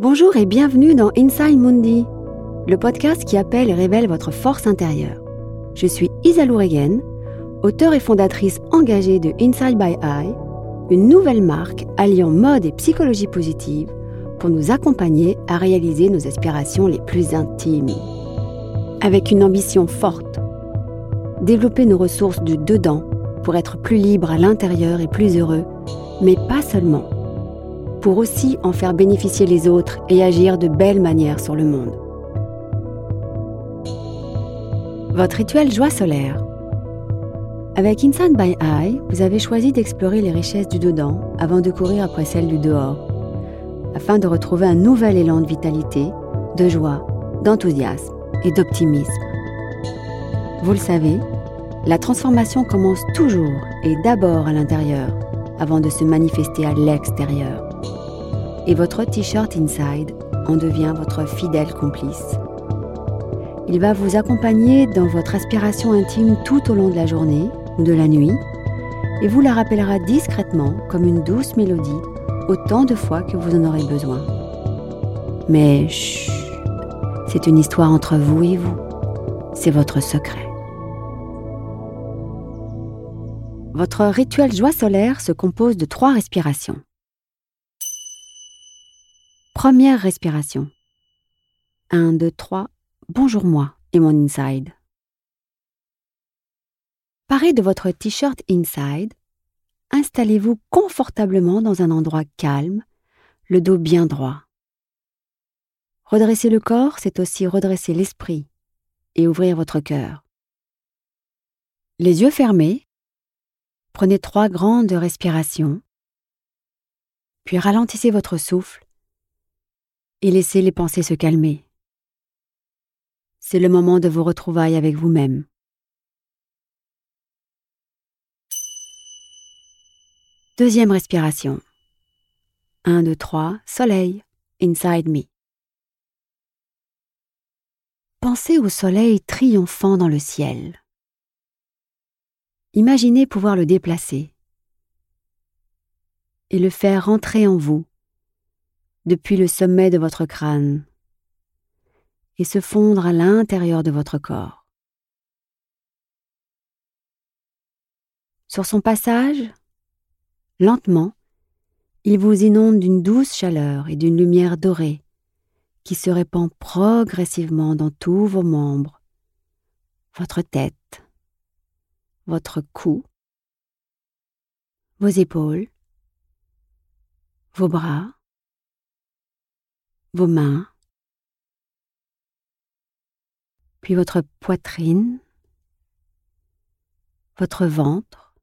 Bonjour et bienvenue dans Inside Mundi, le podcast qui appelle et révèle votre force intérieure. Je suis Isa Regen, auteure et fondatrice engagée de Inside by Eye, une nouvelle marque alliant mode et psychologie positive pour nous accompagner à réaliser nos aspirations les plus intimes. Avec une ambition forte, développer nos ressources du dedans pour être plus libre à l'intérieur et plus heureux, mais pas seulement pour aussi en faire bénéficier les autres et agir de belles manières sur le monde. Votre rituel joie solaire. Avec Inside by Eye, vous avez choisi d'explorer les richesses du dedans avant de courir après celles du dehors, afin de retrouver un nouvel élan de vitalité, de joie, d'enthousiasme et d'optimisme. Vous le savez, la transformation commence toujours et d'abord à l'intérieur, avant de se manifester à l'extérieur et votre t-shirt Inside en devient votre fidèle complice. Il va vous accompagner dans votre aspiration intime tout au long de la journée ou de la nuit et vous la rappellera discrètement comme une douce mélodie autant de fois que vous en aurez besoin. Mais chut, c'est une histoire entre vous et vous. C'est votre secret. Votre rituel joie solaire se compose de trois respirations. Première respiration. 1, 2, 3. Bonjour moi et mon inside. Paré de votre t-shirt inside, installez-vous confortablement dans un endroit calme, le dos bien droit. Redresser le corps, c'est aussi redresser l'esprit et ouvrir votre cœur. Les yeux fermés, prenez trois grandes respirations, puis ralentissez votre souffle et laissez les pensées se calmer. C'est le moment de vos retrouvailles avec vous-même. Deuxième respiration. 1, 2, 3, soleil, inside me. Pensez au soleil triomphant dans le ciel. Imaginez pouvoir le déplacer et le faire rentrer en vous depuis le sommet de votre crâne et se fondre à l'intérieur de votre corps. Sur son passage, lentement, il vous inonde d'une douce chaleur et d'une lumière dorée qui se répand progressivement dans tous vos membres, votre tête, votre cou, vos épaules, vos bras, vos mains, puis votre poitrine, votre ventre,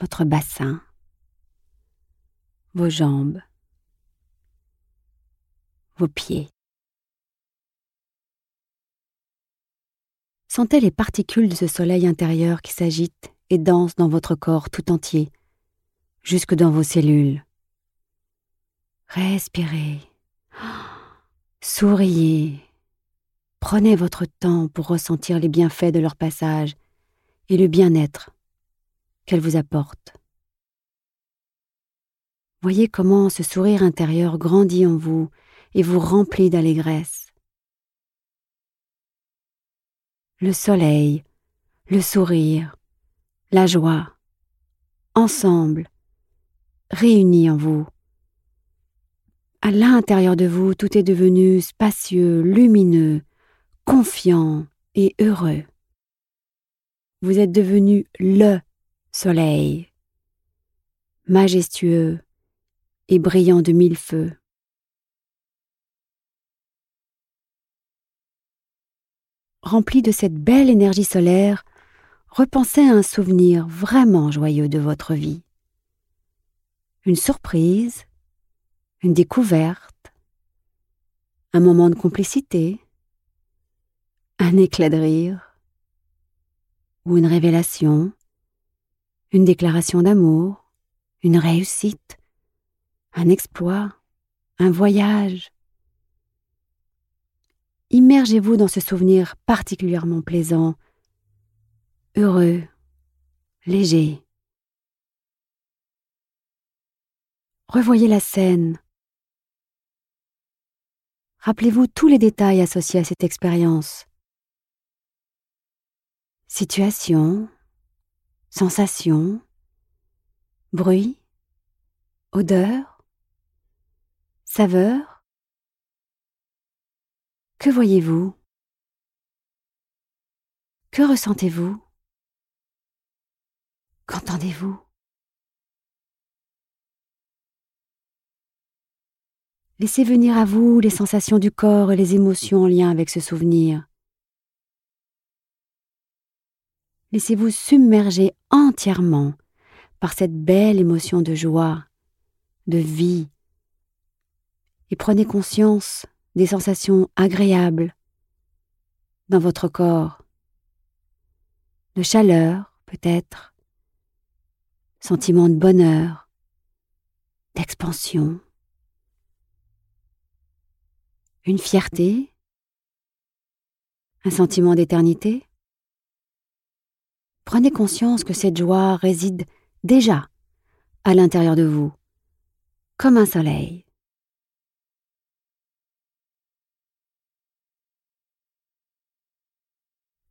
votre bassin, vos jambes, vos pieds. Sentez les particules de ce soleil intérieur qui s'agitent et dansent dans votre corps tout entier, jusque dans vos cellules. Respirez. Souriez. Prenez votre temps pour ressentir les bienfaits de leur passage et le bien-être qu'elles vous apportent. Voyez comment ce sourire intérieur grandit en vous et vous remplit d'allégresse. Le soleil, le sourire, la joie, ensemble, réunis en vous à l'intérieur de vous, tout est devenu spacieux, lumineux, confiant et heureux. Vous êtes devenu le soleil, majestueux et brillant de mille feux. Rempli de cette belle énergie solaire, repensez à un souvenir vraiment joyeux de votre vie. Une surprise, une découverte, un moment de complicité, un éclat de rire, ou une révélation, une déclaration d'amour, une réussite, un exploit, un voyage. Immergez-vous dans ce souvenir particulièrement plaisant, heureux, léger. Revoyez la scène, Rappelez-vous tous les détails associés à cette expérience. Situation, sensation, bruit, odeur, saveur. Que voyez-vous? Que ressentez-vous? Qu'entendez-vous? Laissez venir à vous les sensations du corps et les émotions en lien avec ce souvenir. Laissez-vous submerger entièrement par cette belle émotion de joie, de vie, et prenez conscience des sensations agréables dans votre corps, de chaleur peut-être, sentiment de bonheur, d'expansion une fierté, un sentiment d'éternité? Prenez conscience que cette joie réside déjà à l'intérieur de vous, comme un soleil.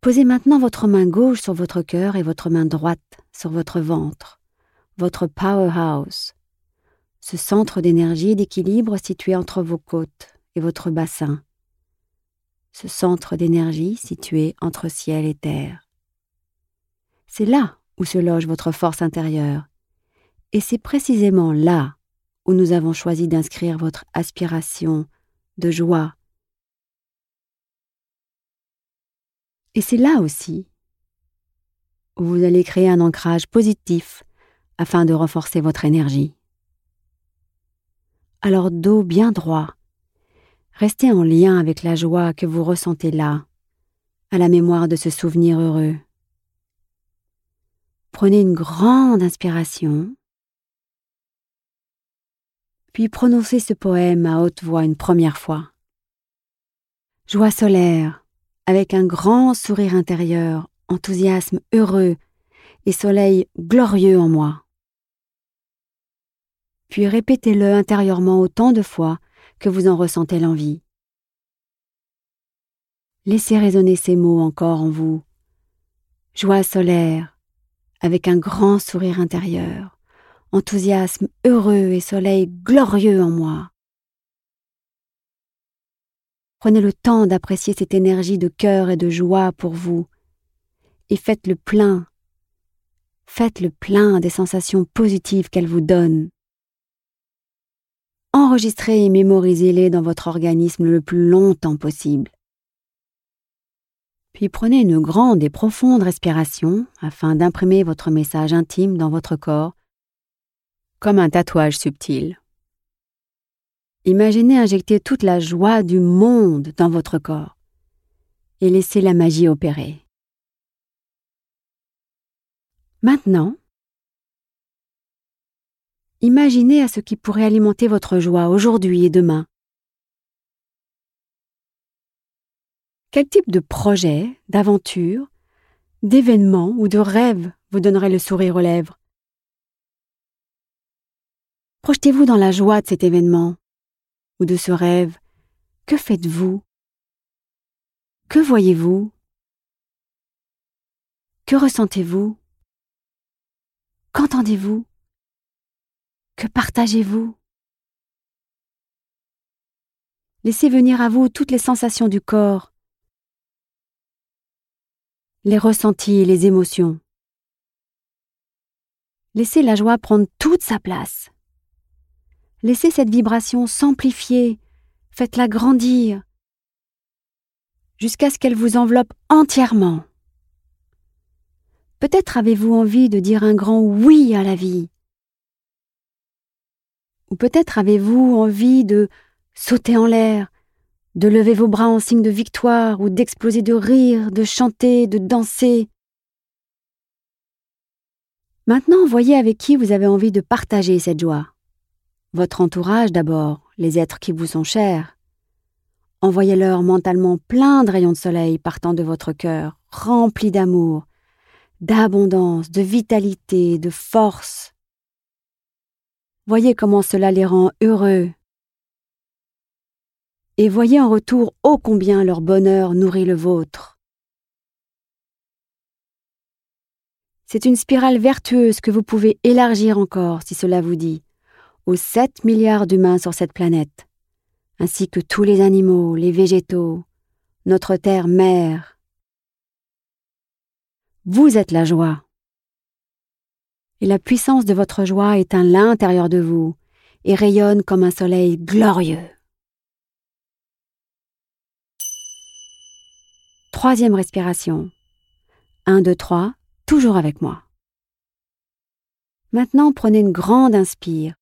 Posez maintenant votre main gauche sur votre cœur et votre main droite sur votre ventre, votre powerhouse, ce centre d'énergie et d'équilibre situé entre vos côtes et votre bassin, ce centre d'énergie situé entre ciel et terre. C'est là où se loge votre force intérieure, et c'est précisément là où nous avons choisi d'inscrire votre aspiration de joie. Et c'est là aussi où vous allez créer un ancrage positif afin de renforcer votre énergie. Alors dos bien droit, Restez en lien avec la joie que vous ressentez là, à la mémoire de ce souvenir heureux. Prenez une grande inspiration, puis prononcez ce poème à haute voix une première fois. Joie solaire, avec un grand sourire intérieur, enthousiasme heureux et soleil glorieux en moi. Puis répétez-le intérieurement autant de fois que vous en ressentez l'envie. Laissez résonner ces mots encore en vous. Joie solaire, avec un grand sourire intérieur, enthousiasme heureux et soleil glorieux en moi. Prenez le temps d'apprécier cette énergie de cœur et de joie pour vous, et faites le plein, faites le plein des sensations positives qu'elle vous donne enregistrez et mémorisez-les dans votre organisme le plus longtemps possible. Puis prenez une grande et profonde respiration afin d'imprimer votre message intime dans votre corps comme un tatouage subtil. Imaginez injecter toute la joie du monde dans votre corps et laissez la magie opérer. Maintenant, Imaginez à ce qui pourrait alimenter votre joie aujourd'hui et demain. Quel type de projet, d'aventure, d'événement ou de rêve vous donnerait le sourire aux lèvres? Projetez-vous dans la joie de cet événement ou de ce rêve. Que faites-vous? Que voyez-vous? Que ressentez-vous? Qu'entendez-vous? Que partagez-vous? Laissez venir à vous toutes les sensations du corps, les ressentis et les émotions. Laissez la joie prendre toute sa place. Laissez cette vibration s'amplifier, faites-la grandir, jusqu'à ce qu'elle vous enveloppe entièrement. Peut-être avez-vous envie de dire un grand oui à la vie, ou peut-être avez-vous envie de sauter en l'air, de lever vos bras en signe de victoire, ou d'exploser de rire, de chanter, de danser? Maintenant, voyez avec qui vous avez envie de partager cette joie. Votre entourage d'abord, les êtres qui vous sont chers. Envoyez-leur mentalement plein de rayons de soleil partant de votre cœur, remplis d'amour, d'abondance, de vitalité, de force, Voyez comment cela les rend heureux. et voyez en retour ô combien leur bonheur nourrit le vôtre. C'est une spirale vertueuse que vous pouvez élargir encore, si cela vous dit, aux 7 milliards d'humains sur cette planète, ainsi que tous les animaux, les végétaux, notre terre mère. Vous êtes la joie. Et la puissance de votre joie éteint l'intérieur de vous et rayonne comme un soleil glorieux. Troisième respiration. 1, 2, 3, toujours avec moi. Maintenant, prenez une grande inspire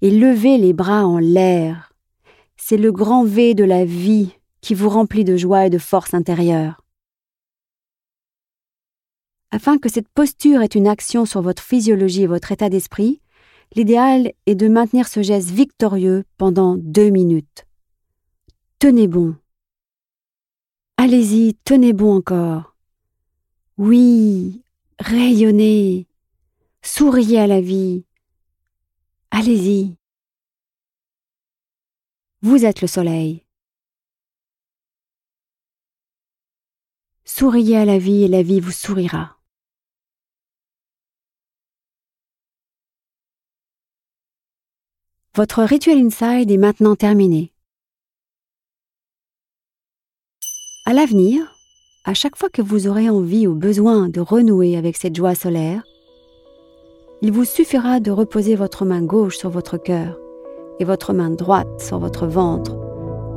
et levez les bras en l'air. C'est le grand V de la vie qui vous remplit de joie et de force intérieure. Afin que cette posture ait une action sur votre physiologie et votre état d'esprit, l'idéal est de maintenir ce geste victorieux pendant deux minutes. Tenez bon. Allez-y, tenez bon encore. Oui, rayonnez. Souriez à la vie. Allez-y. Vous êtes le soleil. Souriez à la vie et la vie vous sourira. Votre rituel inside est maintenant terminé. À l'avenir, à chaque fois que vous aurez envie ou besoin de renouer avec cette joie solaire, il vous suffira de reposer votre main gauche sur votre cœur et votre main droite sur votre ventre,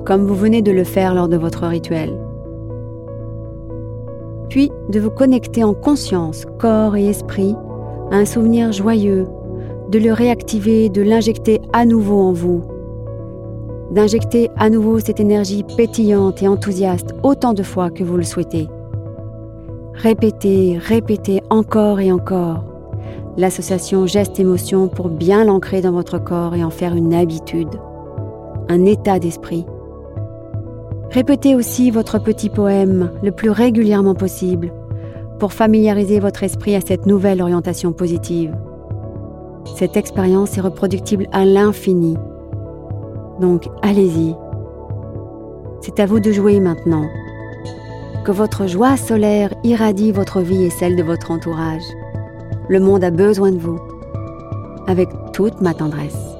comme vous venez de le faire lors de votre rituel. Puis de vous connecter en conscience, corps et esprit, à un souvenir joyeux, de le réactiver, de l'injecter à nouveau en vous, d'injecter à nouveau cette énergie pétillante et enthousiaste autant de fois que vous le souhaitez. Répétez, répétez encore et encore l'association geste-émotion pour bien l'ancrer dans votre corps et en faire une habitude, un état d'esprit. Répétez aussi votre petit poème le plus régulièrement possible pour familiariser votre esprit à cette nouvelle orientation positive. Cette expérience est reproductible à l'infini. Donc allez-y. C'est à vous de jouer maintenant. Que votre joie solaire irradie votre vie et celle de votre entourage. Le monde a besoin de vous. Avec toute ma tendresse.